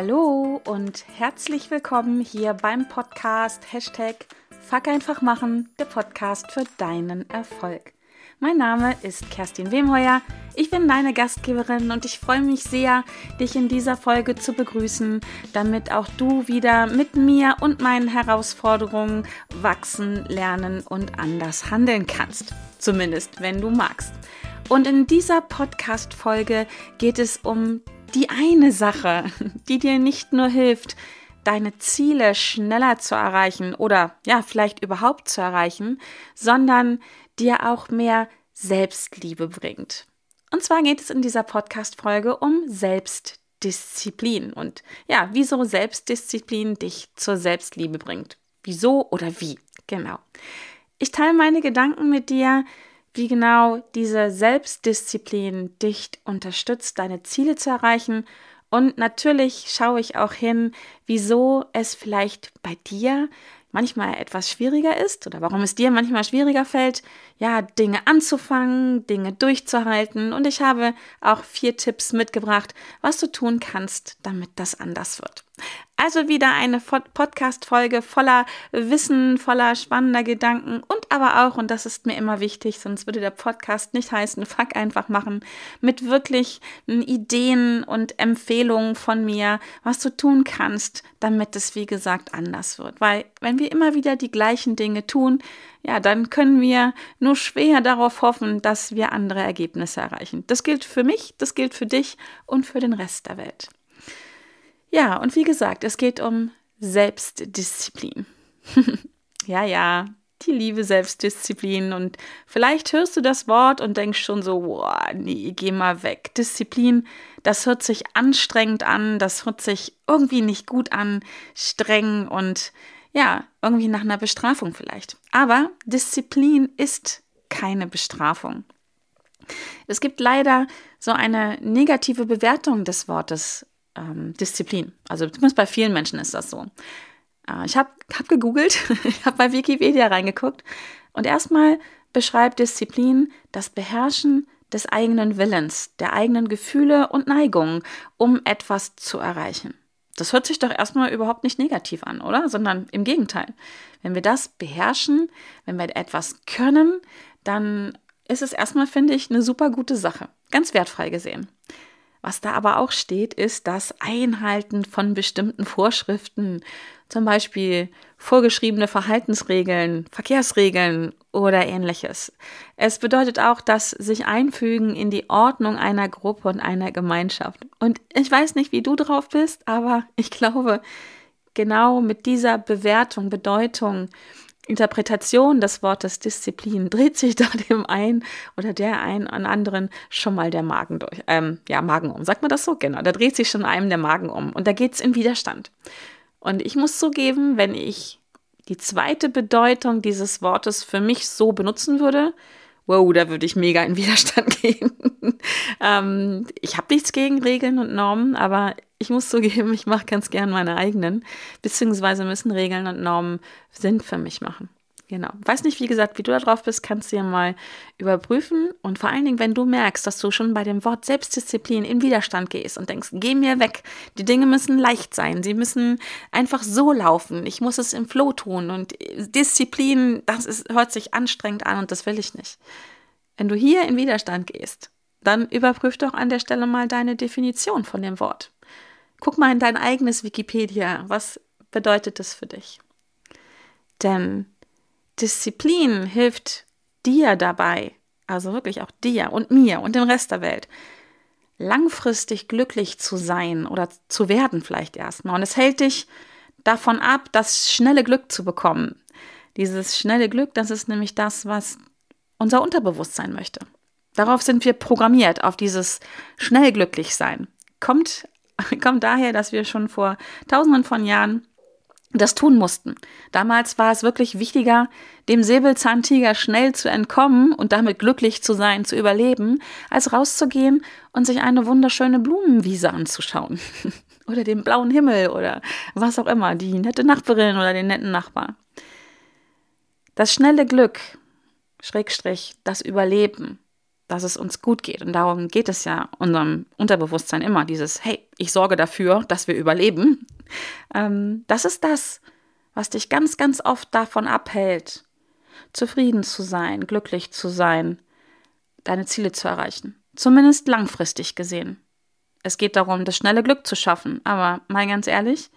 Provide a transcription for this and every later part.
Hallo und herzlich willkommen hier beim Podcast Hashtag Fuck einfach machen, der Podcast für deinen Erfolg. Mein Name ist Kerstin Wemheuer, ich bin deine Gastgeberin und ich freue mich sehr, dich in dieser Folge zu begrüßen, damit auch du wieder mit mir und meinen Herausforderungen wachsen, lernen und anders handeln kannst. Zumindest, wenn du magst. Und in dieser Podcast-Folge geht es um die eine Sache, die dir nicht nur hilft, deine Ziele schneller zu erreichen oder ja, vielleicht überhaupt zu erreichen, sondern dir auch mehr Selbstliebe bringt. Und zwar geht es in dieser Podcast-Folge um Selbstdisziplin und ja, wieso Selbstdisziplin dich zur Selbstliebe bringt. Wieso oder wie? Genau. Ich teile meine Gedanken mit dir, wie genau diese Selbstdisziplin dich unterstützt, deine Ziele zu erreichen. Und natürlich schaue ich auch hin, wieso es vielleicht bei dir manchmal etwas schwieriger ist oder warum es dir manchmal schwieriger fällt, ja, Dinge anzufangen, Dinge durchzuhalten. Und ich habe auch vier Tipps mitgebracht, was du tun kannst, damit das anders wird. Also wieder eine Podcast-Folge voller Wissen, voller spannender Gedanken und aber auch, und das ist mir immer wichtig, sonst würde der Podcast nicht heißen, fuck einfach machen, mit wirklich Ideen und Empfehlungen von mir, was du tun kannst, damit es, wie gesagt, anders wird. Weil wenn wir immer wieder die gleichen Dinge tun, ja, dann können wir nur schwer darauf hoffen, dass wir andere Ergebnisse erreichen. Das gilt für mich, das gilt für dich und für den Rest der Welt. Ja, und wie gesagt, es geht um Selbstdisziplin. ja, ja, die liebe Selbstdisziplin. Und vielleicht hörst du das Wort und denkst schon so, boah, nee, geh mal weg. Disziplin, das hört sich anstrengend an, das hört sich irgendwie nicht gut an, streng und ja, irgendwie nach einer Bestrafung vielleicht. Aber Disziplin ist keine Bestrafung. Es gibt leider so eine negative Bewertung des Wortes ähm, Disziplin. Also zumindest bei vielen Menschen ist das so. Äh, ich habe hab gegoogelt, ich habe bei Wikipedia reingeguckt und erstmal beschreibt Disziplin das Beherrschen des eigenen Willens, der eigenen Gefühle und Neigungen, um etwas zu erreichen. Das hört sich doch erstmal überhaupt nicht negativ an, oder? Sondern im Gegenteil. Wenn wir das beherrschen, wenn wir etwas können, dann ist es erstmal, finde ich, eine super gute Sache. Ganz wertfrei gesehen. Was da aber auch steht, ist das Einhalten von bestimmten Vorschriften, zum Beispiel vorgeschriebene Verhaltensregeln, Verkehrsregeln oder ähnliches. Es bedeutet auch das sich einfügen in die Ordnung einer Gruppe und einer Gemeinschaft. Und ich weiß nicht, wie du drauf bist, aber ich glaube, genau mit dieser Bewertung, Bedeutung Interpretation des Wortes Disziplin dreht sich da dem einen oder der einen an anderen schon mal der Magen durch. Ähm, ja, Magen um. Sagt man das so? Genau. Da dreht sich schon einem der Magen um. Und da geht es in Widerstand. Und ich muss zugeben, wenn ich die zweite Bedeutung dieses Wortes für mich so benutzen würde, wow, da würde ich mega in Widerstand gehen. ähm, ich habe nichts gegen Regeln und Normen, aber ich muss zugeben, ich mache ganz gern meine eigenen, beziehungsweise müssen Regeln und Normen Sinn für mich machen. Genau. Weiß nicht, wie gesagt, wie du da drauf bist, kannst du ja mal überprüfen. Und vor allen Dingen, wenn du merkst, dass du schon bei dem Wort Selbstdisziplin in Widerstand gehst und denkst, geh mir weg. Die Dinge müssen leicht sein. Sie müssen einfach so laufen. Ich muss es im Flow tun. Und Disziplin, das ist, hört sich anstrengend an und das will ich nicht. Wenn du hier in Widerstand gehst, dann überprüf doch an der Stelle mal deine Definition von dem Wort. Guck mal in dein eigenes Wikipedia. Was bedeutet das für dich? Denn Disziplin hilft dir dabei, also wirklich auch dir und mir und dem Rest der Welt, langfristig glücklich zu sein oder zu werden vielleicht erstmal. Und es hält dich davon ab, das schnelle Glück zu bekommen. Dieses schnelle Glück, das ist nämlich das, was unser Unterbewusstsein möchte. Darauf sind wir programmiert, auf dieses schnell glücklich sein. Kommt, kommt daher, dass wir schon vor tausenden von Jahren das tun mussten. Damals war es wirklich wichtiger, dem Säbelzahntiger schnell zu entkommen und damit glücklich zu sein, zu überleben, als rauszugehen und sich eine wunderschöne Blumenwiese anzuschauen. oder den blauen Himmel oder was auch immer, die nette Nachbarin oder den netten Nachbar. Das schnelle Glück, Schrägstrich, das Überleben, dass es uns gut geht. Und darum geht es ja unserem Unterbewusstsein immer, dieses, hey, ich sorge dafür, dass wir überleben. Ähm, das ist das, was dich ganz, ganz oft davon abhält, zufrieden zu sein, glücklich zu sein, deine Ziele zu erreichen. Zumindest langfristig gesehen. Es geht darum, das schnelle Glück zu schaffen. Aber mal ganz ehrlich,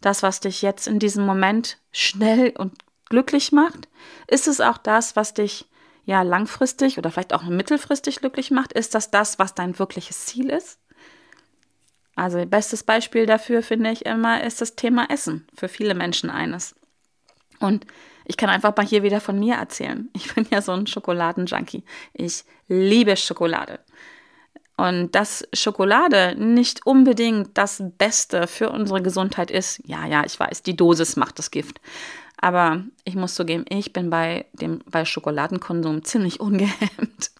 das, was dich jetzt in diesem Moment schnell und glücklich macht, ist es auch das, was dich ja langfristig oder vielleicht auch mittelfristig glücklich macht? Ist das das, was dein wirkliches Ziel ist? Also bestes Beispiel dafür finde ich immer ist das Thema Essen. Für viele Menschen eines. Und ich kann einfach mal hier wieder von mir erzählen. Ich bin ja so ein Schokoladenjunkie. Ich liebe Schokolade. Und dass Schokolade nicht unbedingt das Beste für unsere Gesundheit ist, ja, ja, ich weiß, die Dosis macht das Gift. Aber ich muss zugeben, ich bin bei dem bei Schokoladenkonsum ziemlich ungehemmt.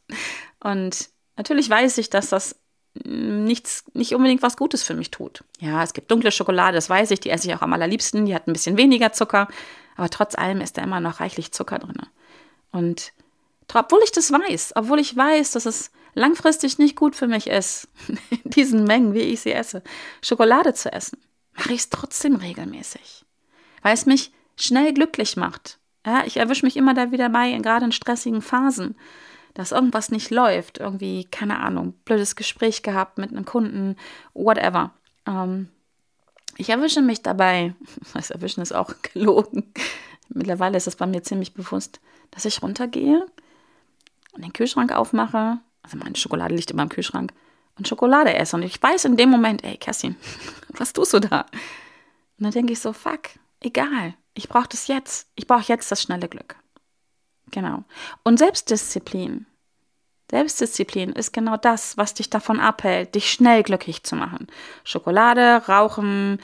Und natürlich weiß ich, dass das nichts, nicht unbedingt was Gutes für mich tut. Ja, es gibt dunkle Schokolade, das weiß ich, die esse ich auch am allerliebsten, die hat ein bisschen weniger Zucker, aber trotz allem ist da immer noch reichlich Zucker drin. Und obwohl ich das weiß, obwohl ich weiß, dass es langfristig nicht gut für mich ist, in diesen Mengen, wie ich sie esse, Schokolade zu essen, mache ich es trotzdem regelmäßig, weil es mich schnell glücklich macht. Ja, ich erwische mich immer da wieder bei, gerade in stressigen Phasen, dass irgendwas nicht läuft, irgendwie, keine Ahnung, blödes Gespräch gehabt mit einem Kunden, whatever. Ähm, ich erwische mich dabei, das Erwischen ist auch gelogen, mittlerweile ist es bei mir ziemlich bewusst, dass ich runtergehe und den Kühlschrank aufmache, also meine Schokolade liegt immer im Kühlschrank, und Schokolade esse. Und ich weiß in dem Moment, ey, Kerstin, was tust du da? Und dann denke ich so, fuck, egal, ich brauche das jetzt. Ich brauche jetzt das schnelle Glück. Genau. Und Selbstdisziplin. Selbstdisziplin ist genau das, was dich davon abhält, dich schnell glücklich zu machen. Schokolade, Rauchen,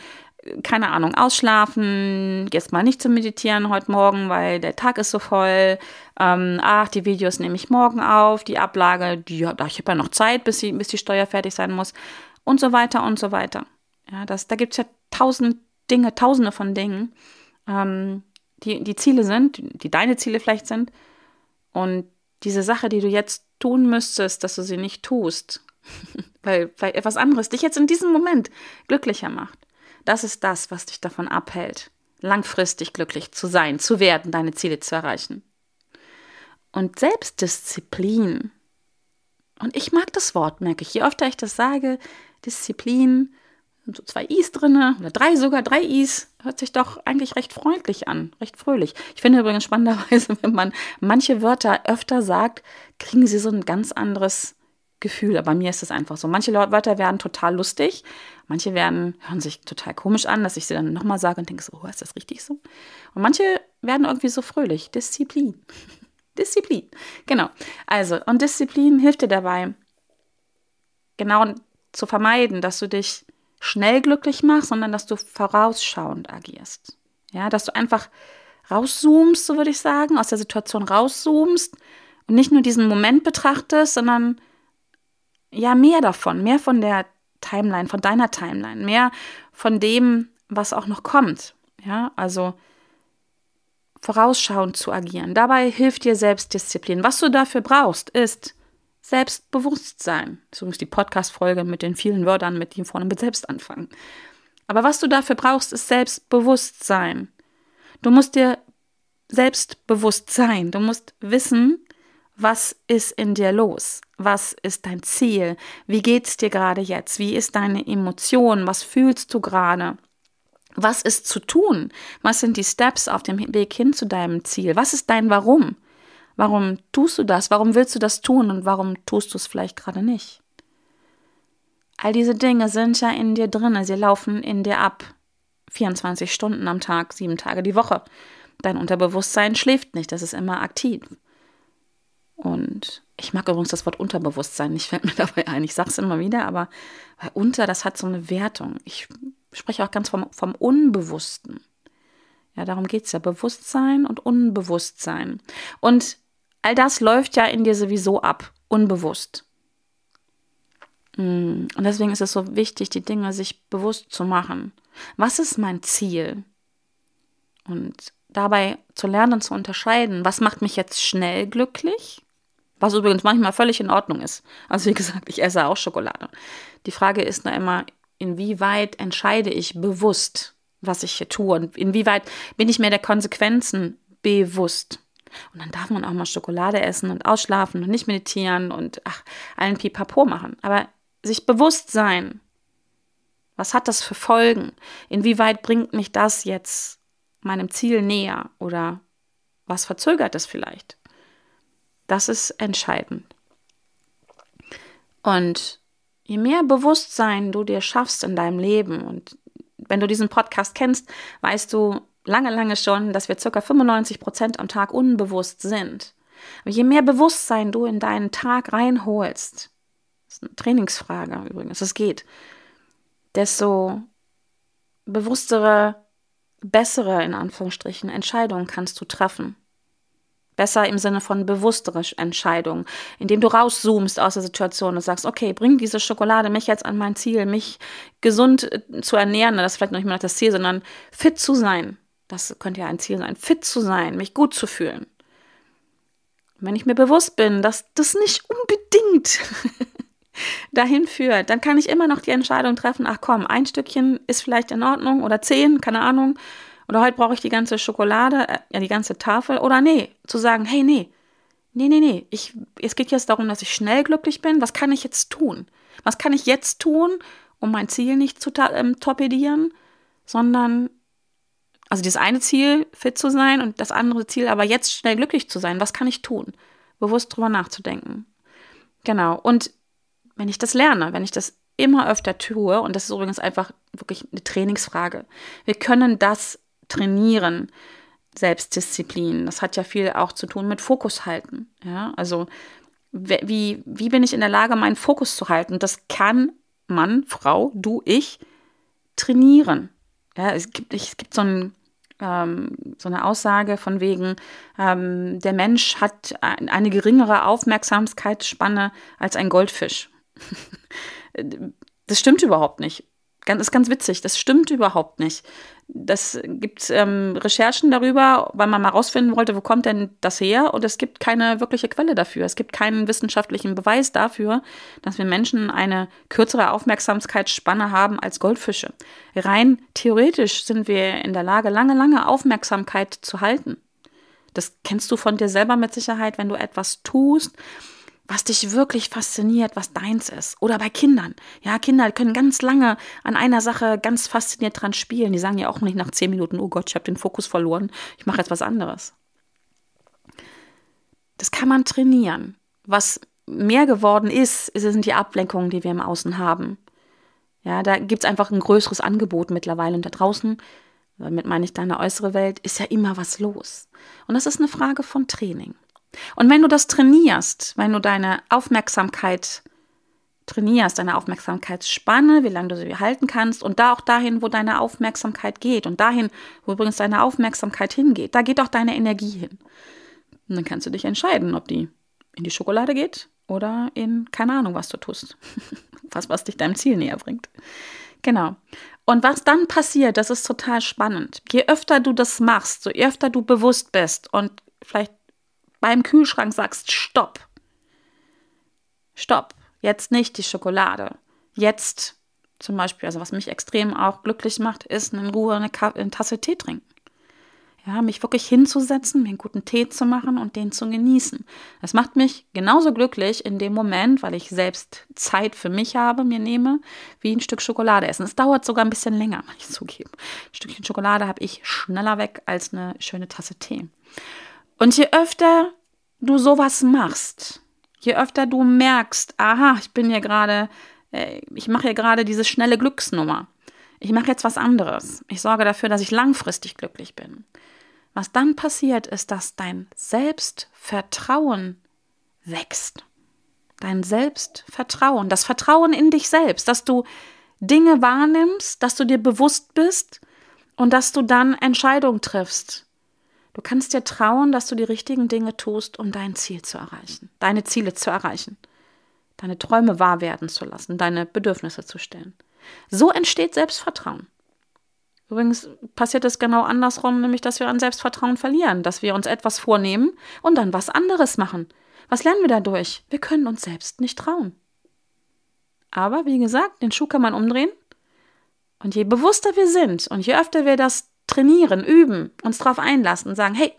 keine Ahnung, ausschlafen, jetzt mal nicht zu meditieren heute Morgen, weil der Tag ist so voll. Ähm, ach, die Videos nehme ich morgen auf, die Ablage, die, ich habe ja noch Zeit, bis die, bis die Steuer fertig sein muss und so weiter und so weiter. Ja, das, da gibt es ja tausend Dinge, tausende von Dingen, ähm, die, die Ziele sind, die deine Ziele vielleicht sind. Und diese Sache, die du jetzt tun müsstest, dass du sie nicht tust, weil vielleicht etwas anderes dich jetzt in diesem Moment glücklicher macht. Das ist das, was dich davon abhält, langfristig glücklich zu sein, zu werden, deine Ziele zu erreichen. Und Selbstdisziplin. Und ich mag das Wort, merke ich. Je öfter ich das sage, Disziplin, sind so zwei Is drin, oder drei sogar, drei Is, hört sich doch eigentlich recht freundlich an, recht fröhlich. Ich finde übrigens spannenderweise, wenn man manche Wörter öfter sagt, kriegen sie so ein ganz anderes Gefühl. Aber bei mir ist es einfach so. Manche Wörter werden total lustig, manche werden, hören sich total komisch an, dass ich sie dann nochmal sage und denke so, oh, ist das richtig so? Und manche werden irgendwie so fröhlich. Disziplin. Disziplin. Genau. Also, und Disziplin hilft dir dabei, genau zu vermeiden, dass du dich schnell glücklich machst, sondern dass du vorausschauend agierst. Ja, dass du einfach rauszoomst, so würde ich sagen, aus der Situation rauszoomst und nicht nur diesen Moment betrachtest, sondern ja, mehr davon, mehr von der Timeline, von deiner Timeline, mehr von dem, was auch noch kommt. Ja, also vorausschauend zu agieren. Dabei hilft dir Selbstdisziplin. Was du dafür brauchst, ist Selbstbewusstsein. Das ist die Podcast-Folge mit den vielen Wörtern, mit die vorne mit selbst anfangen. Aber was du dafür brauchst, ist Selbstbewusstsein. Du musst dir selbstbewusst sein. Du musst wissen, was ist in dir los? Was ist dein Ziel? Wie geht's dir gerade jetzt? Wie ist deine Emotion? Was fühlst du gerade? Was ist zu tun? Was sind die Steps auf dem Weg hin zu deinem Ziel? Was ist dein Warum? Warum tust du das? Warum willst du das tun und warum tust du es vielleicht gerade nicht? All diese Dinge sind ja in dir drin, sie laufen in dir ab. 24 Stunden am Tag, sieben Tage die Woche. Dein Unterbewusstsein schläft nicht, das ist immer aktiv. Und ich mag übrigens das Wort Unterbewusstsein, nicht fällt mir dabei ein. Ich sage es immer wieder, aber unter, das hat so eine Wertung. Ich spreche auch ganz vom, vom Unbewussten. Ja, darum geht es ja. Bewusstsein und Unbewusstsein. Und all das läuft ja in dir sowieso ab, unbewusst. Mm, und deswegen ist es so wichtig, die Dinge sich bewusst zu machen. Was ist mein Ziel? Und dabei zu lernen zu unterscheiden, was macht mich jetzt schnell glücklich? Was übrigens manchmal völlig in Ordnung ist. Also wie gesagt, ich esse auch Schokolade. Die Frage ist nur immer, inwieweit entscheide ich bewusst, was ich hier tue und inwieweit bin ich mir der Konsequenzen bewusst. Und dann darf man auch mal Schokolade essen und ausschlafen und nicht meditieren und ach, allen Pipapo machen. Aber sich bewusst sein, was hat das für Folgen? Inwieweit bringt mich das jetzt meinem Ziel näher oder was verzögert es vielleicht? Das ist entscheidend. Und je mehr Bewusstsein du dir schaffst in deinem Leben und wenn du diesen Podcast kennst, weißt du lange, lange schon, dass wir ca. 95 Prozent am Tag unbewusst sind. Aber je mehr Bewusstsein du in deinen Tag reinholst, das ist eine Trainingsfrage übrigens, es geht, desto bewusstere, bessere in Anführungsstrichen Entscheidungen kannst du treffen. Besser im Sinne von bewusstere Entscheidungen, indem du rauszoomst aus der Situation und sagst, okay, bring diese Schokolade mich jetzt an mein Ziel, mich gesund äh, zu ernähren, das ist vielleicht noch nicht mal das Ziel, sondern fit zu sein. Das könnte ja ein Ziel sein, fit zu sein, mich gut zu fühlen. Wenn ich mir bewusst bin, dass das nicht unbedingt dahin führt, dann kann ich immer noch die Entscheidung treffen, ach komm, ein Stückchen ist vielleicht in Ordnung oder zehn, keine Ahnung, oder heute brauche ich die ganze Schokolade, äh, ja, die ganze Tafel. Oder nee, zu sagen, hey, nee, nee, nee, nee. Ich, es geht jetzt darum, dass ich schnell glücklich bin. Was kann ich jetzt tun? Was kann ich jetzt tun, um mein Ziel nicht zu ähm, torpedieren, sondern, also das eine Ziel, fit zu sein und das andere Ziel, aber jetzt schnell glücklich zu sein. Was kann ich tun? Bewusst drüber nachzudenken. Genau. Und wenn ich das lerne, wenn ich das immer öfter tue, und das ist übrigens einfach wirklich eine Trainingsfrage, wir können das trainieren. Selbstdisziplin. Das hat ja viel auch zu tun mit Fokus halten. Ja, also wie, wie bin ich in der Lage, meinen Fokus zu halten? Das kann Mann, Frau, du, ich trainieren. Ja, es gibt, es gibt so, ein, ähm, so eine Aussage von wegen, ähm, der Mensch hat eine geringere Aufmerksamkeitsspanne als ein Goldfisch. das stimmt überhaupt nicht. Das ist ganz witzig, das stimmt überhaupt nicht. Das gibt ähm, Recherchen darüber, weil man mal rausfinden wollte, wo kommt denn das her? Und es gibt keine wirkliche Quelle dafür. Es gibt keinen wissenschaftlichen Beweis dafür, dass wir Menschen eine kürzere Aufmerksamkeitsspanne haben als Goldfische. Rein theoretisch sind wir in der Lage, lange, lange Aufmerksamkeit zu halten. Das kennst du von dir selber mit Sicherheit, wenn du etwas tust, was dich wirklich fasziniert, was deins ist. Oder bei Kindern. Ja, Kinder können ganz lange an einer Sache ganz fasziniert dran spielen. Die sagen ja auch nicht nach zehn Minuten, oh Gott, ich habe den Fokus verloren, ich mache jetzt was anderes. Das kann man trainieren. Was mehr geworden ist, sind die Ablenkungen, die wir im Außen haben. Ja, da gibt es einfach ein größeres Angebot mittlerweile. Und da draußen, damit meine ich deine äußere Welt, ist ja immer was los. Und das ist eine Frage von Training. Und wenn du das trainierst, wenn du deine Aufmerksamkeit trainierst, deine Aufmerksamkeitsspanne, wie lange du sie halten kannst und da auch dahin, wo deine Aufmerksamkeit geht und dahin, wo übrigens deine Aufmerksamkeit hingeht, da geht auch deine Energie hin. Und dann kannst du dich entscheiden, ob die in die Schokolade geht oder in keine Ahnung, was du tust. was, was dich deinem Ziel näher bringt. Genau. Und was dann passiert, das ist total spannend. Je öfter du das machst, so öfter du bewusst bist und vielleicht beim Kühlschrank sagst, stopp. Stopp. Jetzt nicht die Schokolade. Jetzt zum Beispiel, also was mich extrem auch glücklich macht, ist in Ruhe eine, eine Tasse Tee trinken. Ja, mich wirklich hinzusetzen, mir einen guten Tee zu machen und den zu genießen. Das macht mich genauso glücklich in dem Moment, weil ich selbst Zeit für mich habe, mir nehme, wie ein Stück Schokolade essen. Es dauert sogar ein bisschen länger, muss ich zugeben. Ein Stückchen Schokolade habe ich schneller weg als eine schöne Tasse Tee. Und je öfter du sowas machst, je öfter du merkst, aha, ich bin hier gerade, äh, ich mache hier gerade diese schnelle Glücksnummer. Ich mache jetzt was anderes. Ich sorge dafür, dass ich langfristig glücklich bin. Was dann passiert, ist, dass dein Selbstvertrauen wächst. Dein Selbstvertrauen, das Vertrauen in dich selbst, dass du Dinge wahrnimmst, dass du dir bewusst bist und dass du dann Entscheidungen triffst, Du kannst dir trauen, dass du die richtigen Dinge tust, um dein Ziel zu erreichen, deine Ziele zu erreichen, deine Träume wahr werden zu lassen, deine Bedürfnisse zu stellen. So entsteht Selbstvertrauen. Übrigens passiert es genau andersrum, nämlich dass wir an Selbstvertrauen verlieren, dass wir uns etwas vornehmen und dann was anderes machen, Was lernen wir dadurch? Wir können uns selbst nicht trauen. Aber wie gesagt, den Schuh kann man umdrehen. Und je bewusster wir sind und je öfter wir das trainieren, üben, uns darauf einlassen und sagen, hey,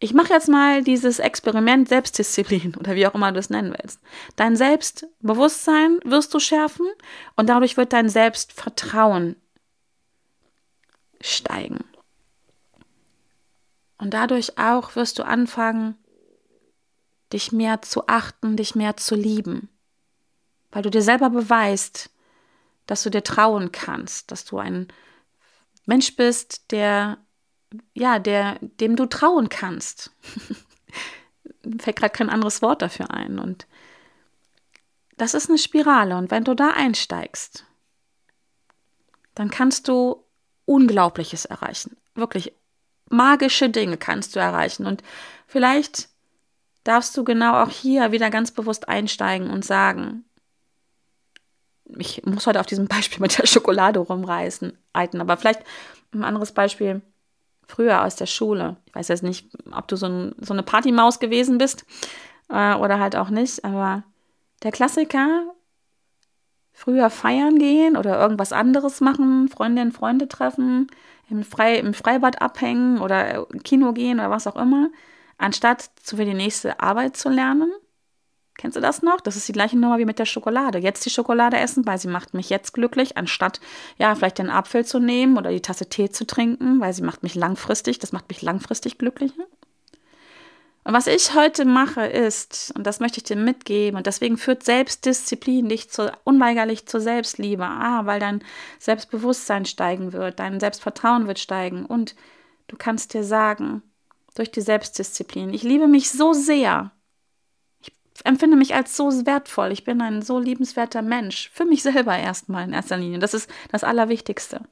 ich mache jetzt mal dieses Experiment Selbstdisziplin oder wie auch immer du es nennen willst. Dein Selbstbewusstsein wirst du schärfen und dadurch wird dein Selbstvertrauen steigen. Und dadurch auch wirst du anfangen, dich mehr zu achten, dich mehr zu lieben, weil du dir selber beweist, dass du dir trauen kannst, dass du ein Mensch bist, der ja, der dem du trauen kannst. Fällt gerade kein anderes Wort dafür ein und das ist eine Spirale und wenn du da einsteigst, dann kannst du Unglaubliches erreichen. Wirklich magische Dinge kannst du erreichen. Und vielleicht darfst du genau auch hier wieder ganz bewusst einsteigen und sagen, ich muss heute auf diesem Beispiel mit der Schokolade rumreißen, alten, aber vielleicht ein anderes Beispiel früher aus der Schule. Ich weiß jetzt nicht, ob du so, ein, so eine Partymaus gewesen bist äh, oder halt auch nicht, aber der Klassiker, früher feiern gehen oder irgendwas anderes machen, Freundinnen, Freunde treffen, im, Frei, im Freibad abhängen oder Kino gehen oder was auch immer, anstatt für die nächste Arbeit zu lernen. Kennst du das noch? Das ist die gleiche Nummer wie mit der Schokolade. Jetzt die Schokolade essen, weil sie macht mich jetzt glücklich, anstatt ja vielleicht den Apfel zu nehmen oder die Tasse Tee zu trinken, weil sie macht mich langfristig, das macht mich langfristig glücklicher. Und was ich heute mache ist, und das möchte ich dir mitgeben, und deswegen führt Selbstdisziplin dich zu, unweigerlich zur Selbstliebe. Ah, weil dein Selbstbewusstsein steigen wird, dein Selbstvertrauen wird steigen und du kannst dir sagen, durch die Selbstdisziplin, ich liebe mich so sehr. Empfinde mich als so wertvoll. Ich bin ein so liebenswerter Mensch. Für mich selber erstmal in erster Linie. Das ist das Allerwichtigste.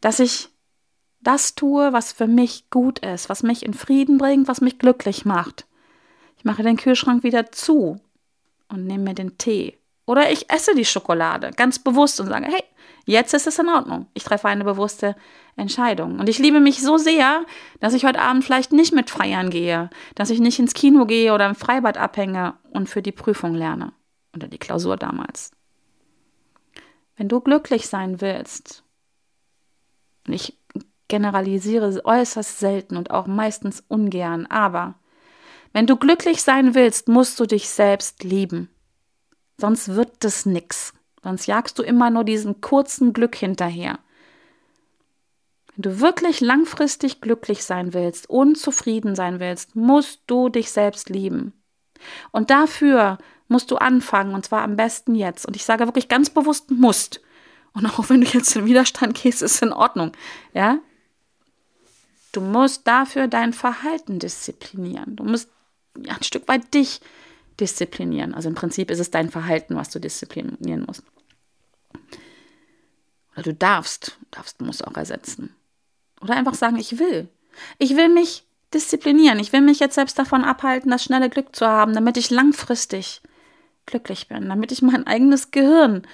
Dass ich das tue, was für mich gut ist, was mich in Frieden bringt, was mich glücklich macht. Ich mache den Kühlschrank wieder zu und nehme mir den Tee. Oder ich esse die Schokolade ganz bewusst und sage, hey, jetzt ist es in Ordnung. Ich treffe eine bewusste Entscheidung. Und ich liebe mich so sehr, dass ich heute Abend vielleicht nicht mit feiern gehe, dass ich nicht ins Kino gehe oder im Freibad abhänge und für die Prüfung lerne. Oder die Klausur damals. Wenn du glücklich sein willst, und ich generalisiere äußerst selten und auch meistens ungern, aber wenn du glücklich sein willst, musst du dich selbst lieben. Sonst wird es nix. Sonst jagst du immer nur diesen kurzen Glück hinterher. Wenn du wirklich langfristig glücklich sein willst und zufrieden sein willst, musst du dich selbst lieben. Und dafür musst du anfangen, und zwar am besten jetzt. Und ich sage wirklich ganz bewusst musst. Und auch wenn du jetzt in Widerstand gehst, ist in Ordnung. Ja? Du musst dafür dein Verhalten disziplinieren. Du musst ein Stück weit dich disziplinieren. Also im Prinzip ist es dein Verhalten, was du disziplinieren musst. Oder du darfst, darfst, musst auch ersetzen. Oder einfach sagen, ich will. Ich will mich disziplinieren. Ich will mich jetzt selbst davon abhalten, das schnelle Glück zu haben, damit ich langfristig glücklich bin, damit ich mein eigenes Gehirn,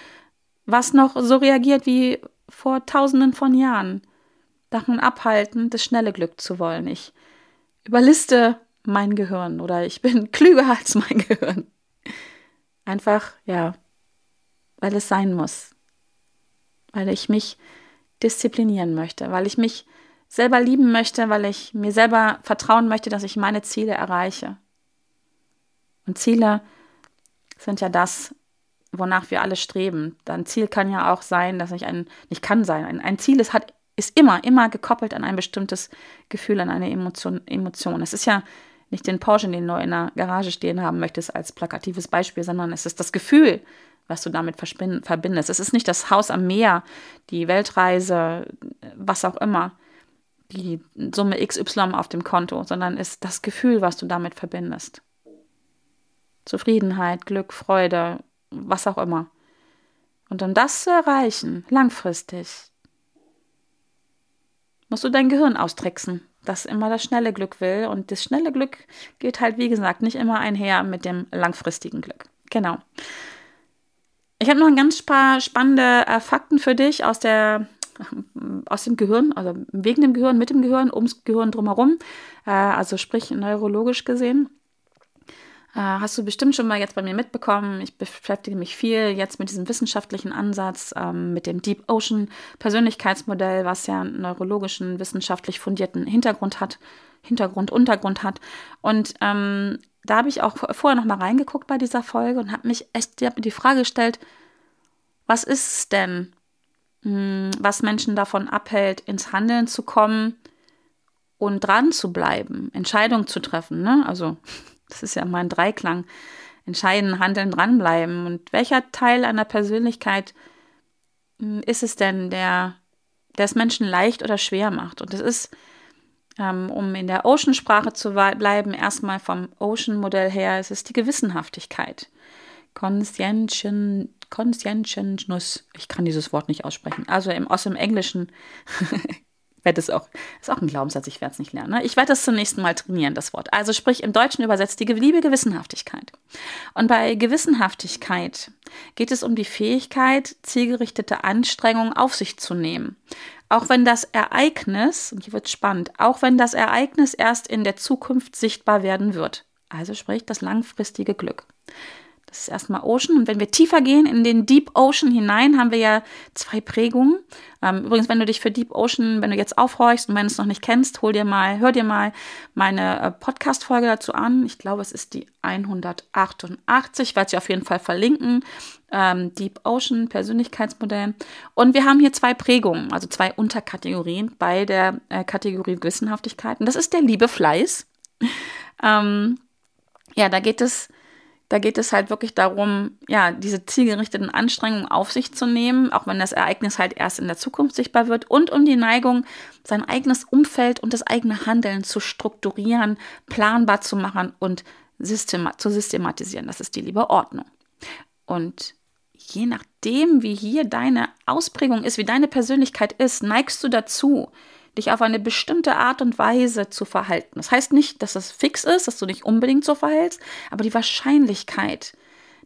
was noch so reagiert wie vor tausenden von Jahren, davon abhalten, das schnelle Glück zu wollen. Ich überliste mein Gehirn oder ich bin klüger als mein Gehirn. Einfach, ja, weil es sein muss. Weil ich mich disziplinieren möchte, weil ich mich selber lieben möchte, weil ich mir selber vertrauen möchte, dass ich meine Ziele erreiche. Und Ziele sind ja das, wonach wir alle streben. Ein Ziel kann ja auch sein, dass ich ein, nicht kann sein, ein, ein Ziel ist, hat ist immer, immer gekoppelt an ein bestimmtes Gefühl, an eine Emotion. Emotion. Es ist ja nicht den Porsche, den du in der Garage stehen haben möchtest, als plakatives Beispiel, sondern es ist das Gefühl, was du damit verbindest. Es ist nicht das Haus am Meer, die Weltreise, was auch immer, die Summe XY auf dem Konto, sondern es ist das Gefühl, was du damit verbindest. Zufriedenheit, Glück, Freude, was auch immer. Und um das zu erreichen, langfristig, musst du dein Gehirn austricksen, das immer das schnelle Glück will. Und das schnelle Glück geht halt, wie gesagt, nicht immer einher mit dem langfristigen Glück. Genau. Ich habe noch ein ganz paar spannende äh, Fakten für dich aus der aus dem Gehirn, also wegen dem Gehirn, mit dem Gehirn, ums Gehirn drumherum, äh, also sprich neurologisch gesehen. Äh, hast du bestimmt schon mal jetzt bei mir mitbekommen. Ich beschäftige mich viel jetzt mit diesem wissenschaftlichen Ansatz, ähm, mit dem Deep Ocean Persönlichkeitsmodell, was ja einen neurologischen, wissenschaftlich fundierten Hintergrund hat, Hintergrund, Untergrund hat. Und ähm, da habe ich auch vorher noch mal reingeguckt bei dieser Folge und habe mich echt hab mir die Frage gestellt, was ist es denn, hm, was Menschen davon abhält, ins Handeln zu kommen und dran zu bleiben, Entscheidungen zu treffen. Ne? Also das ist ja mein Dreiklang. Entscheiden, handeln, dranbleiben. Und welcher Teil einer Persönlichkeit hm, ist es denn, der, der es Menschen leicht oder schwer macht? Und das ist, ähm, um in der Ocean-Sprache zu bleiben, erstmal vom Ocean-Modell her, es ist die Gewissenhaftigkeit. Conscientiousness. Ich kann dieses Wort nicht aussprechen. Also im, aus dem Englischen werde es auch, ist auch ein Glaubenssatz, ich werde es nicht lernen. Ne? Ich werde das zum nächsten Mal trainieren, das Wort. Also sprich im Deutschen übersetzt die liebe Gewissenhaftigkeit. Und bei Gewissenhaftigkeit geht es um die Fähigkeit, zielgerichtete Anstrengungen auf sich zu nehmen. Auch wenn das Ereignis, und hier wird spannend, auch wenn das Ereignis erst in der Zukunft sichtbar werden wird. Also sprich das langfristige Glück. Das ist erstmal Ocean. Und wenn wir tiefer gehen in den Deep Ocean hinein, haben wir ja zwei Prägungen. Ähm, übrigens, wenn du dich für Deep Ocean, wenn du jetzt aufhorchst und wenn du es noch nicht kennst, hol dir mal, hör dir mal meine äh, Podcast-Folge dazu an. Ich glaube, es ist die 188. Ich werde sie auf jeden Fall verlinken. Ähm, Deep Ocean Persönlichkeitsmodell. Und wir haben hier zwei Prägungen, also zwei Unterkategorien bei der äh, Kategorie Gewissenhaftigkeit. Und das ist der liebe Fleiß. ähm, ja, da geht es da geht es halt wirklich darum, ja, diese zielgerichteten Anstrengungen auf sich zu nehmen, auch wenn das Ereignis halt erst in der Zukunft sichtbar wird, und um die Neigung, sein eigenes Umfeld und das eigene Handeln zu strukturieren, planbar zu machen und systema zu systematisieren. Das ist die liebe Ordnung. Und je nachdem, wie hier deine Ausprägung ist, wie deine Persönlichkeit ist, neigst du dazu, dich auf eine bestimmte Art und Weise zu verhalten. Das heißt nicht, dass das fix ist, dass du dich unbedingt so verhältst, aber die Wahrscheinlichkeit,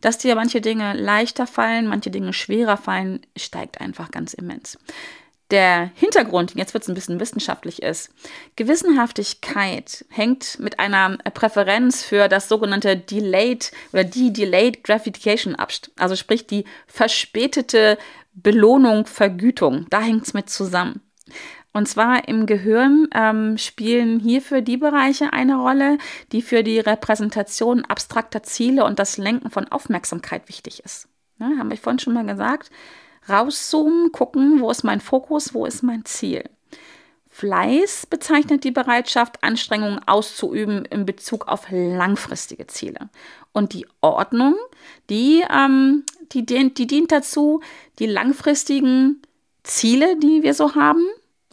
dass dir manche Dinge leichter fallen, manche Dinge schwerer fallen, steigt einfach ganz immens. Der Hintergrund, jetzt wird es ein bisschen wissenschaftlich ist, Gewissenhaftigkeit hängt mit einer Präferenz für das sogenannte Delayed oder die Delayed Gratification ab. Also sprich die verspätete Belohnung, Vergütung. Da hängt es mit zusammen. Und zwar im Gehirn ähm, spielen hierfür die Bereiche eine Rolle, die für die Repräsentation abstrakter Ziele und das Lenken von Aufmerksamkeit wichtig ist. Ne, haben wir vorhin schon mal gesagt. Rauszoomen, gucken, wo ist mein Fokus, wo ist mein Ziel. Fleiß bezeichnet die Bereitschaft, Anstrengungen auszuüben in Bezug auf langfristige Ziele. Und die Ordnung, die, ähm, die, die dient dazu, die langfristigen Ziele, die wir so haben,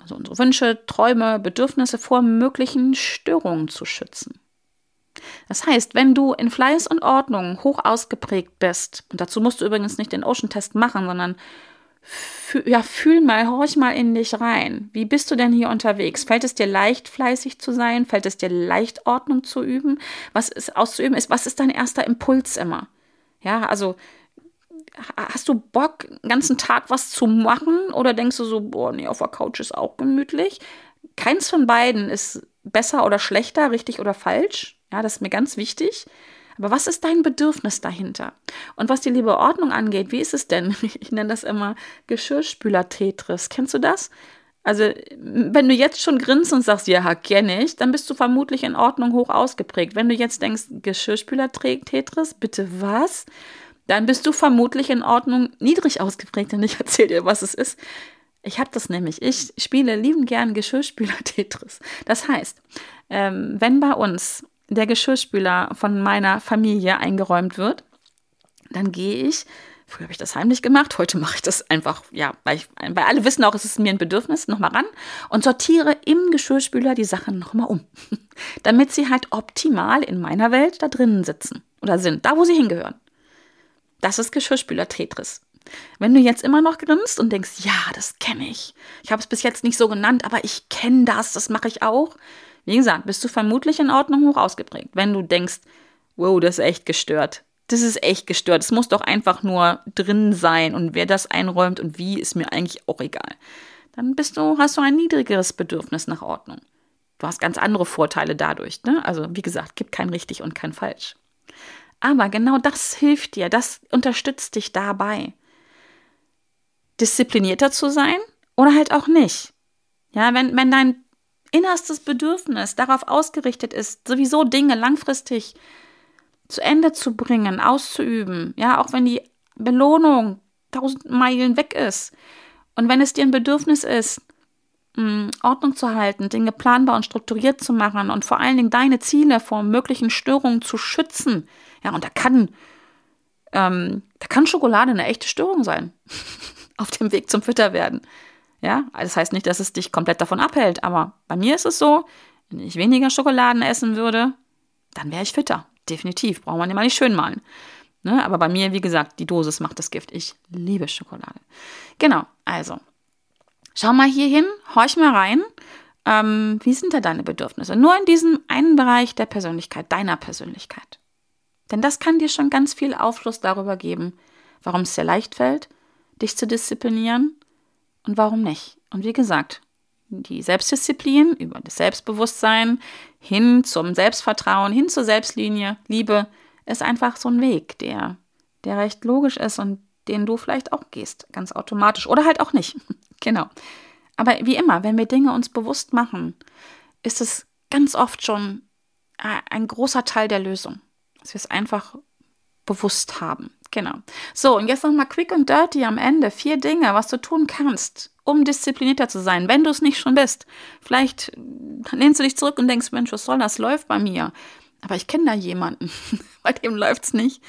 also unsere Wünsche, Träume, Bedürfnisse vor möglichen Störungen zu schützen. Das heißt, wenn du in Fleiß und Ordnung hoch ausgeprägt bist, und dazu musst du übrigens nicht den Ocean-Test machen, sondern ja, fühl mal, horch mal in dich rein. Wie bist du denn hier unterwegs? Fällt es dir leicht, fleißig zu sein? Fällt es dir leicht, Ordnung zu üben? Was ist auszuüben ist? Was ist dein erster Impuls immer? Ja, also hast du Bock, den ganzen Tag was zu machen? Oder denkst du so, boah, nee, auf der Couch ist auch gemütlich? Keins von beiden ist besser oder schlechter, richtig oder falsch. Ja, das ist mir ganz wichtig. Aber was ist dein Bedürfnis dahinter? Und was die liebe Ordnung angeht, wie ist es denn? Ich nenne das immer Geschirrspüler-Tetris. Kennst du das? Also, wenn du jetzt schon grinst und sagst, ja, kenne ich, dann bist du vermutlich in Ordnung hoch ausgeprägt. Wenn du jetzt denkst, Geschirrspüler-Tetris, bitte was? Dann bist du vermutlich in Ordnung niedrig ausgeprägt, denn ich erzähle dir, was es ist. Ich habe das nämlich. Ich spiele lieben gern Geschirrspüler-Tetris. Das heißt, ähm, wenn bei uns der Geschirrspüler von meiner Familie eingeräumt wird, dann gehe ich, früher habe ich das heimlich gemacht, heute mache ich das einfach, ja, weil, ich, weil alle wissen auch, es ist mir ein Bedürfnis, nochmal ran und sortiere im Geschirrspüler die Sachen nochmal um, damit sie halt optimal in meiner Welt da drinnen sitzen oder sind, da wo sie hingehören. Das ist Geschirrspüler-Tetris. Wenn du jetzt immer noch grinst und denkst, ja, das kenne ich. Ich habe es bis jetzt nicht so genannt, aber ich kenne das, das mache ich auch. Wie gesagt, bist du vermutlich in Ordnung hoch ausgeprägt. Wenn du denkst, wow, das ist echt gestört. Das ist echt gestört. Es muss doch einfach nur drin sein und wer das einräumt und wie, ist mir eigentlich auch egal. dann bist du, hast du ein niedrigeres Bedürfnis nach Ordnung. Du hast ganz andere Vorteile dadurch. Ne? Also wie gesagt, gibt kein richtig und kein falsch. Aber genau das hilft dir, das unterstützt dich dabei, disziplinierter zu sein oder halt auch nicht. Ja, wenn, wenn dein innerstes Bedürfnis darauf ausgerichtet ist, sowieso Dinge langfristig zu Ende zu bringen, auszuüben, ja, auch wenn die Belohnung tausend Meilen weg ist und wenn es dir ein Bedürfnis ist, mm, Ordnung zu halten, Dinge planbar und strukturiert zu machen und vor allen Dingen deine Ziele vor möglichen Störungen zu schützen, ja, und da kann, ähm, da kann Schokolade eine echte Störung sein auf dem Weg zum Fitterwerden. Ja, das heißt nicht, dass es dich komplett davon abhält, aber bei mir ist es so, wenn ich weniger Schokoladen essen würde, dann wäre ich fitter. Definitiv, braucht man immer nicht schön malen. Ne? Aber bei mir, wie gesagt, die Dosis macht das Gift. Ich liebe Schokolade. Genau, also, schau mal hier hin, horch mal rein. Ähm, wie sind da deine Bedürfnisse? Nur in diesem einen Bereich der Persönlichkeit, deiner Persönlichkeit. Denn das kann dir schon ganz viel Aufschluss darüber geben, warum es dir leicht fällt, dich zu disziplinieren und warum nicht. Und wie gesagt, die Selbstdisziplin über das Selbstbewusstsein hin zum Selbstvertrauen, hin zur Selbstlinie, Liebe, ist einfach so ein Weg, der, der recht logisch ist und den du vielleicht auch gehst, ganz automatisch oder halt auch nicht. genau. Aber wie immer, wenn wir Dinge uns bewusst machen, ist es ganz oft schon äh, ein großer Teil der Lösung, dass wir es einfach bewusst haben. Genau. So, und jetzt nochmal quick und dirty am Ende. Vier Dinge, was du tun kannst, um disziplinierter zu sein, wenn du es nicht schon bist. Vielleicht lehnst du dich zurück und denkst, Mensch, was soll das? Läuft bei mir. Aber ich kenne da jemanden, bei dem läuft es nicht.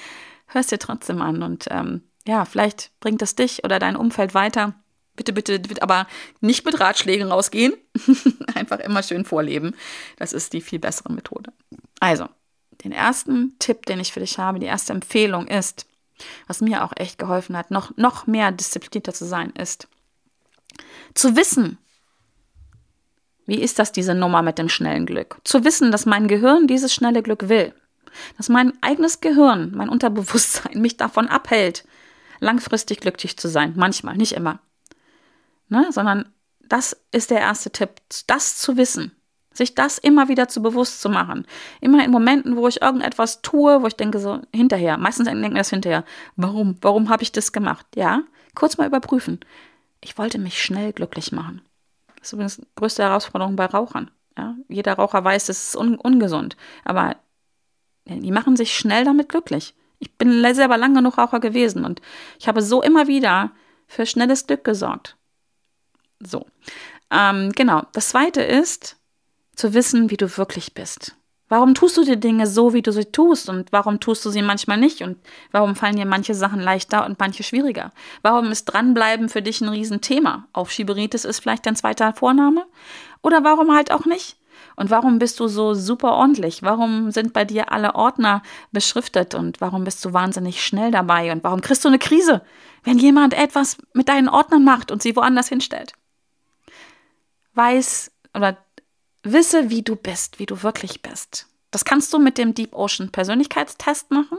Hörst dir trotzdem an und ähm, ja, vielleicht bringt es dich oder dein Umfeld weiter. Bitte, bitte, bitte, aber nicht mit Ratschlägen rausgehen. Einfach immer schön vorleben. Das ist die viel bessere Methode. Also, den ersten Tipp, den ich für dich habe, die erste Empfehlung ist, was mir auch echt geholfen hat, noch, noch mehr disziplinierter zu sein, ist zu wissen, wie ist das diese Nummer mit dem schnellen Glück? Zu wissen, dass mein Gehirn dieses schnelle Glück will. Dass mein eigenes Gehirn, mein Unterbewusstsein mich davon abhält, langfristig glücklich zu sein. Manchmal, nicht immer. Ne? Sondern das ist der erste Tipp, das zu wissen. Sich das immer wieder zu bewusst zu machen. Immer in Momenten, wo ich irgendetwas tue, wo ich denke so hinterher, meistens denke ich das hinterher, warum, warum habe ich das gemacht? Ja, kurz mal überprüfen. Ich wollte mich schnell glücklich machen. Das ist übrigens die größte Herausforderung bei Rauchern. Ja? Jeder Raucher weiß, es ist un ungesund, aber die machen sich schnell damit glücklich. Ich bin selber lang genug Raucher gewesen und ich habe so immer wieder für schnelles Glück gesorgt. So, ähm, genau. Das zweite ist, zu wissen, wie du wirklich bist. Warum tust du die Dinge so, wie du sie tust und warum tust du sie manchmal nicht und warum fallen dir manche Sachen leichter und manche schwieriger? Warum ist dranbleiben für dich ein Riesenthema? Aufschieberitis ist vielleicht dein zweiter Vorname? Oder warum halt auch nicht? Und warum bist du so super ordentlich? Warum sind bei dir alle Ordner beschriftet und warum bist du wahnsinnig schnell dabei und warum kriegst du eine Krise, wenn jemand etwas mit deinen Ordnern macht und sie woanders hinstellt? Weiß oder Wisse, wie du bist, wie du wirklich bist. Das kannst du mit dem Deep Ocean Persönlichkeitstest machen.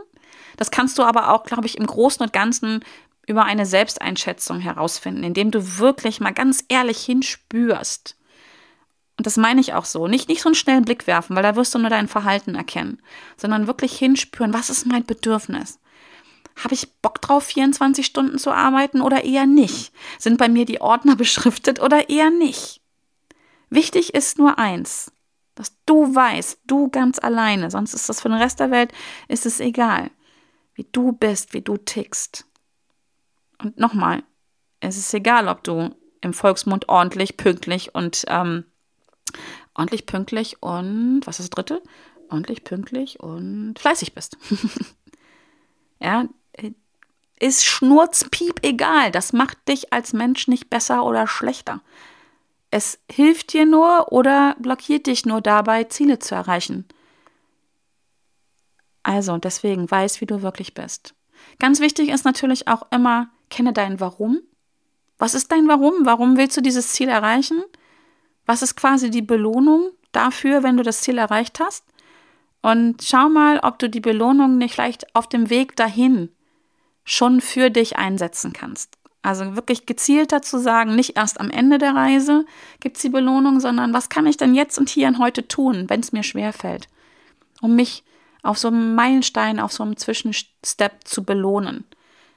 Das kannst du aber auch, glaube ich, im Großen und Ganzen über eine Selbsteinschätzung herausfinden, indem du wirklich mal ganz ehrlich hinspürst. Und das meine ich auch so. Nicht, nicht so einen schnellen Blick werfen, weil da wirst du nur dein Verhalten erkennen, sondern wirklich hinspüren, was ist mein Bedürfnis? Habe ich Bock drauf, 24 Stunden zu arbeiten oder eher nicht? Sind bei mir die Ordner beschriftet oder eher nicht? Wichtig ist nur eins, dass du weißt, du ganz alleine, sonst ist das für den Rest der Welt, ist es egal, wie du bist, wie du tickst. Und nochmal, es ist egal, ob du im Volksmund ordentlich, pünktlich und ähm, ordentlich, pünktlich und was ist das dritte? Ordentlich, pünktlich und fleißig bist. ja, ist Schnurzpiep egal. Das macht dich als Mensch nicht besser oder schlechter. Es hilft dir nur oder blockiert dich nur dabei, Ziele zu erreichen. Also deswegen weiß, wie du wirklich bist. Ganz wichtig ist natürlich auch immer, kenne dein Warum. Was ist dein Warum? Warum willst du dieses Ziel erreichen? Was ist quasi die Belohnung dafür, wenn du das Ziel erreicht hast? Und schau mal, ob du die Belohnung nicht leicht auf dem Weg dahin schon für dich einsetzen kannst. Also wirklich gezielter zu sagen, nicht erst am Ende der Reise gibt es die Belohnung, sondern was kann ich denn jetzt und hier und heute tun, wenn es mir schwerfällt, um mich auf so einem Meilenstein, auf so einem Zwischenstep zu belohnen.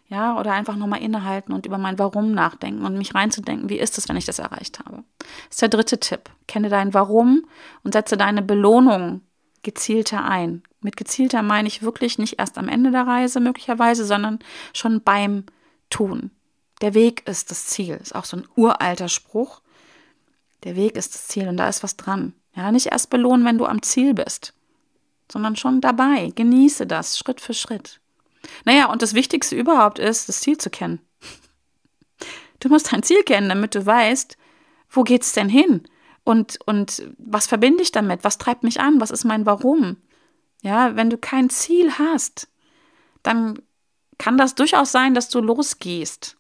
Ja, oder einfach nochmal innehalten und über mein Warum nachdenken und mich reinzudenken, wie ist es, wenn ich das erreicht habe. Das ist der dritte Tipp. Kenne dein Warum und setze deine Belohnung gezielter ein. Mit gezielter meine ich wirklich nicht erst am Ende der Reise möglicherweise, sondern schon beim Tun. Der Weg ist das Ziel. Ist auch so ein uralter Spruch. Der Weg ist das Ziel und da ist was dran. Ja, nicht erst belohnen, wenn du am Ziel bist, sondern schon dabei. Genieße das Schritt für Schritt. Naja, und das Wichtigste überhaupt ist, das Ziel zu kennen. Du musst dein Ziel kennen, damit du weißt, wo geht's denn hin? Und, und was verbinde ich damit? Was treibt mich an? Was ist mein Warum? Ja, wenn du kein Ziel hast, dann kann das durchaus sein, dass du losgehst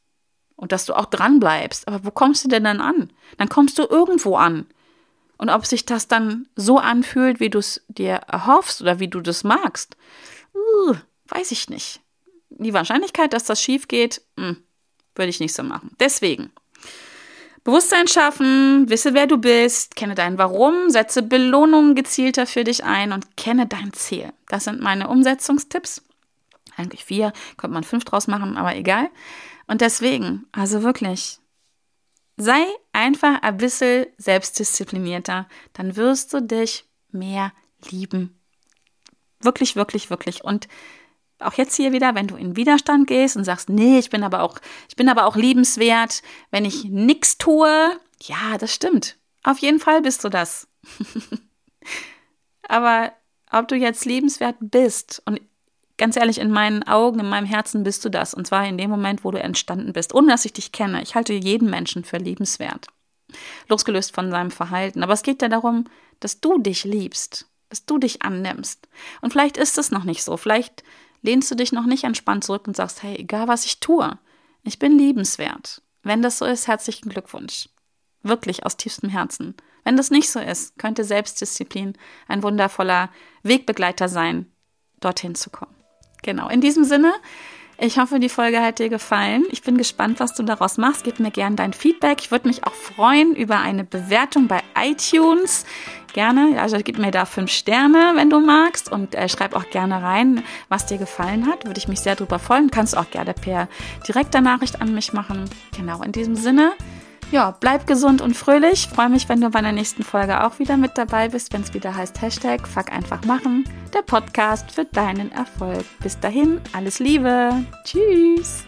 und dass du auch dran bleibst. Aber wo kommst du denn dann an? Dann kommst du irgendwo an. Und ob sich das dann so anfühlt, wie du es dir erhoffst oder wie du das magst, uh, weiß ich nicht. Die Wahrscheinlichkeit, dass das schief geht, hm, würde ich nicht so machen. Deswegen. Bewusstsein schaffen, wisse, wer du bist, kenne dein Warum, setze Belohnungen gezielter für dich ein und kenne dein Ziel. Das sind meine Umsetzungstipps. Eigentlich vier, könnte man fünf draus machen, aber egal. Und deswegen, also wirklich, sei einfach ein bisschen selbstdisziplinierter, dann wirst du dich mehr lieben. Wirklich, wirklich, wirklich. Und auch jetzt hier wieder, wenn du in Widerstand gehst und sagst, nee, ich bin aber auch, ich bin aber auch liebenswert, wenn ich nichts tue. Ja, das stimmt. Auf jeden Fall bist du das. aber ob du jetzt liebenswert bist und Ganz ehrlich, in meinen Augen, in meinem Herzen bist du das. Und zwar in dem Moment, wo du entstanden bist, ohne dass ich dich kenne. Ich halte jeden Menschen für liebenswert. Losgelöst von seinem Verhalten. Aber es geht ja darum, dass du dich liebst, dass du dich annimmst. Und vielleicht ist es noch nicht so. Vielleicht lehnst du dich noch nicht entspannt zurück und sagst, hey, egal was ich tue, ich bin liebenswert. Wenn das so ist, herzlichen Glückwunsch. Wirklich aus tiefstem Herzen. Wenn das nicht so ist, könnte Selbstdisziplin ein wundervoller Wegbegleiter sein, dorthin zu kommen. Genau, in diesem Sinne, ich hoffe, die Folge hat dir gefallen. Ich bin gespannt, was du daraus machst. Gib mir gerne dein Feedback. Ich würde mich auch freuen über eine Bewertung bei iTunes. Gerne, also gib mir da fünf Sterne, wenn du magst. Und äh, schreib auch gerne rein, was dir gefallen hat. Würde ich mich sehr drüber freuen. Kannst auch gerne per direkter Nachricht an mich machen. Genau, in diesem Sinne ja, bleib gesund und fröhlich. Freue mich, wenn du bei der nächsten Folge auch wieder mit dabei bist, wenn es wieder heißt Hashtag Fuck einfach machen, der Podcast für deinen Erfolg. Bis dahin, alles Liebe. Tschüss.